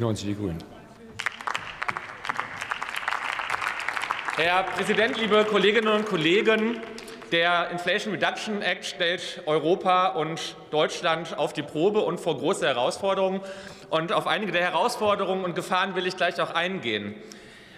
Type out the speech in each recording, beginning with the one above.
90 Die Grünen. Herr Präsident, liebe Kolleginnen und Kollegen! Der Inflation Reduction Act stellt Europa und Deutschland auf die Probe und vor große Herausforderungen. Und auf einige der Herausforderungen und Gefahren will ich gleich auch eingehen.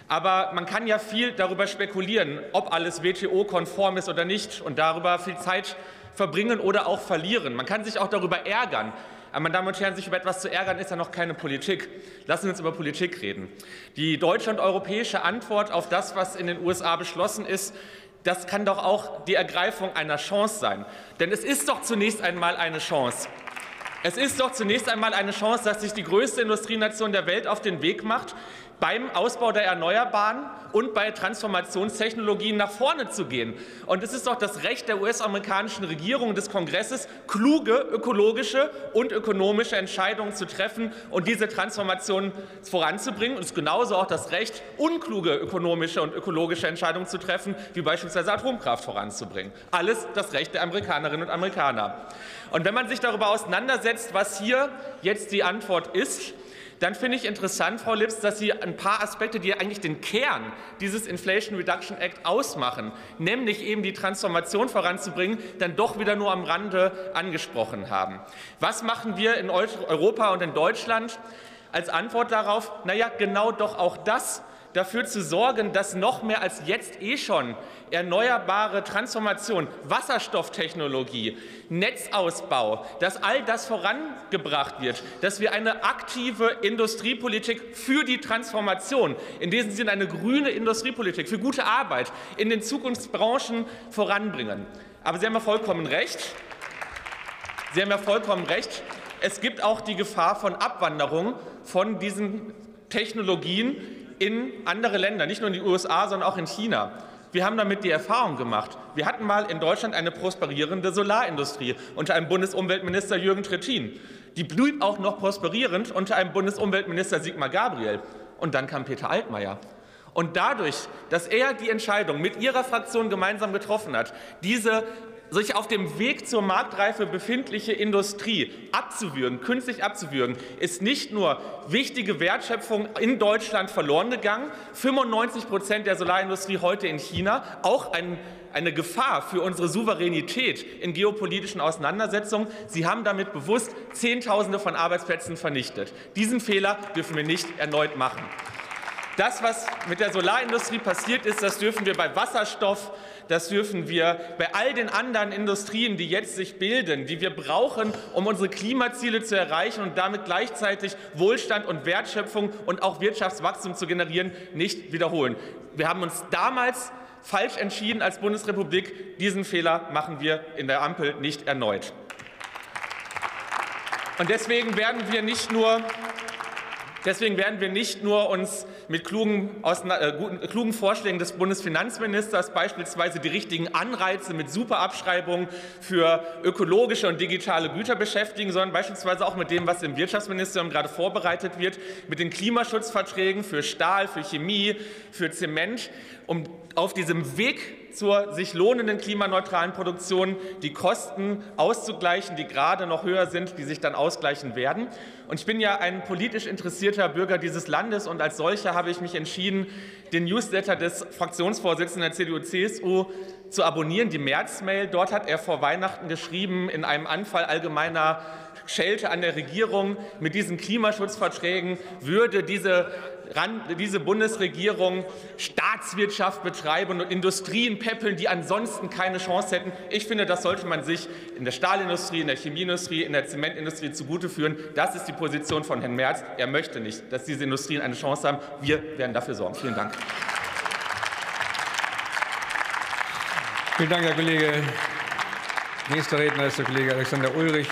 Aber man kann ja viel darüber spekulieren, ob alles WTO-konform ist oder nicht und darüber viel Zeit verbringen oder auch verlieren. Man kann sich auch darüber ärgern, aber meine Damen und Herren, sich über etwas zu ärgern, ist ja noch keine Politik. Lassen Sie uns über Politik reden. Die deutsche und europäische Antwort auf das, was in den USA beschlossen ist, das kann doch auch die Ergreifung einer Chance sein. Denn es ist doch zunächst einmal eine Chance. Es ist doch zunächst einmal eine Chance, dass sich die größte Industrienation der Welt auf den Weg macht, beim Ausbau der Erneuerbaren und bei Transformationstechnologien nach vorne zu gehen. Und es ist doch das Recht der US-amerikanischen Regierung und des Kongresses, kluge ökologische und ökonomische Entscheidungen zu treffen und diese Transformation voranzubringen. Und es ist genauso auch das Recht, unkluge ökonomische und ökologische Entscheidungen zu treffen, wie beispielsweise Atomkraft voranzubringen. Alles das Recht der Amerikanerinnen und Amerikaner. Und wenn man sich darüber auseinandersetzt, was hier jetzt die Antwort ist, dann finde ich interessant, Frau Lips, dass Sie ein paar Aspekte, die eigentlich den Kern dieses Inflation Reduction Act ausmachen, nämlich eben die Transformation voranzubringen, dann doch wieder nur am Rande angesprochen haben. Was machen wir in Europa und in Deutschland als Antwort darauf? Na ja, genau doch auch das, dafür zu sorgen, dass noch mehr als jetzt eh schon erneuerbare Transformation, Wasserstofftechnologie, Netzausbau, dass all das vorangebracht wird, dass wir eine aktive Industriepolitik für die Transformation, in diesem Sinne eine grüne Industriepolitik für gute Arbeit in den Zukunftsbranchen voranbringen. Aber Sie haben ja vollkommen recht. Sie haben ja vollkommen recht. Es gibt auch die Gefahr von Abwanderung von diesen Technologien in andere Länder, nicht nur in die USA, sondern auch in China. Wir haben damit die Erfahrung gemacht. Wir hatten mal in Deutschland eine prosperierende Solarindustrie unter einem Bundesumweltminister Jürgen Trittin. Die blieb auch noch prosperierend unter einem Bundesumweltminister Sigmar Gabriel. Und dann kam Peter Altmaier. Und dadurch, dass er die Entscheidung mit Ihrer Fraktion gemeinsam getroffen hat, diese sich auf dem Weg zur Marktreife befindliche Industrie abzuwürgen, künstlich abzuwürgen, ist nicht nur wichtige Wertschöpfung in Deutschland verloren gegangen, 95 Prozent der Solarindustrie heute in China, auch ein, eine Gefahr für unsere Souveränität in geopolitischen Auseinandersetzungen. Sie haben damit bewusst Zehntausende von Arbeitsplätzen vernichtet. Diesen Fehler dürfen wir nicht erneut machen. Das, was mit der Solarindustrie passiert ist, das dürfen wir bei Wasserstoff, das dürfen wir bei all den anderen Industrien, die jetzt sich bilden, die wir brauchen, um unsere Klimaziele zu erreichen und damit gleichzeitig Wohlstand und Wertschöpfung und auch Wirtschaftswachstum zu generieren, nicht wiederholen. Wir haben uns damals falsch entschieden als Bundesrepublik. Diesen Fehler machen wir in der Ampel nicht erneut. Und deswegen werden wir nicht nur Deswegen werden wir nicht nur uns mit klugen, äh, guten, klugen, Vorschlägen des Bundesfinanzministers, beispielsweise die richtigen Anreize mit Superabschreibungen für ökologische und digitale Güter beschäftigen, sondern beispielsweise auch mit dem, was im Wirtschaftsministerium gerade vorbereitet wird, mit den Klimaschutzverträgen für Stahl, für Chemie, für Zement, um auf diesem Weg zur sich lohnenden klimaneutralen Produktion die Kosten auszugleichen, die gerade noch höher sind, die sich dann ausgleichen werden. Und ich bin ja ein politisch interessierter Bürger dieses Landes und als solcher habe ich mich entschieden, den Newsletter des Fraktionsvorsitzenden der CDU-CSU zu abonnieren, die Märzmail. Dort hat er vor Weihnachten geschrieben, in einem Anfall allgemeiner Schelte an der Regierung, mit diesen Klimaschutzverträgen würde diese diese Bundesregierung Staatswirtschaft betreiben und Industrien peppeln, die ansonsten keine Chance hätten. Ich finde, das sollte man sich in der Stahlindustrie, in der Chemieindustrie, in der Zementindustrie zugute führen. Das ist die Position von Herrn Merz. Er möchte nicht, dass diese Industrien eine Chance haben. Wir werden dafür sorgen. Vielen Dank. Vielen Dank, Herr Kollege. Nächster Redner ist der Kollege Alexander Ulrich.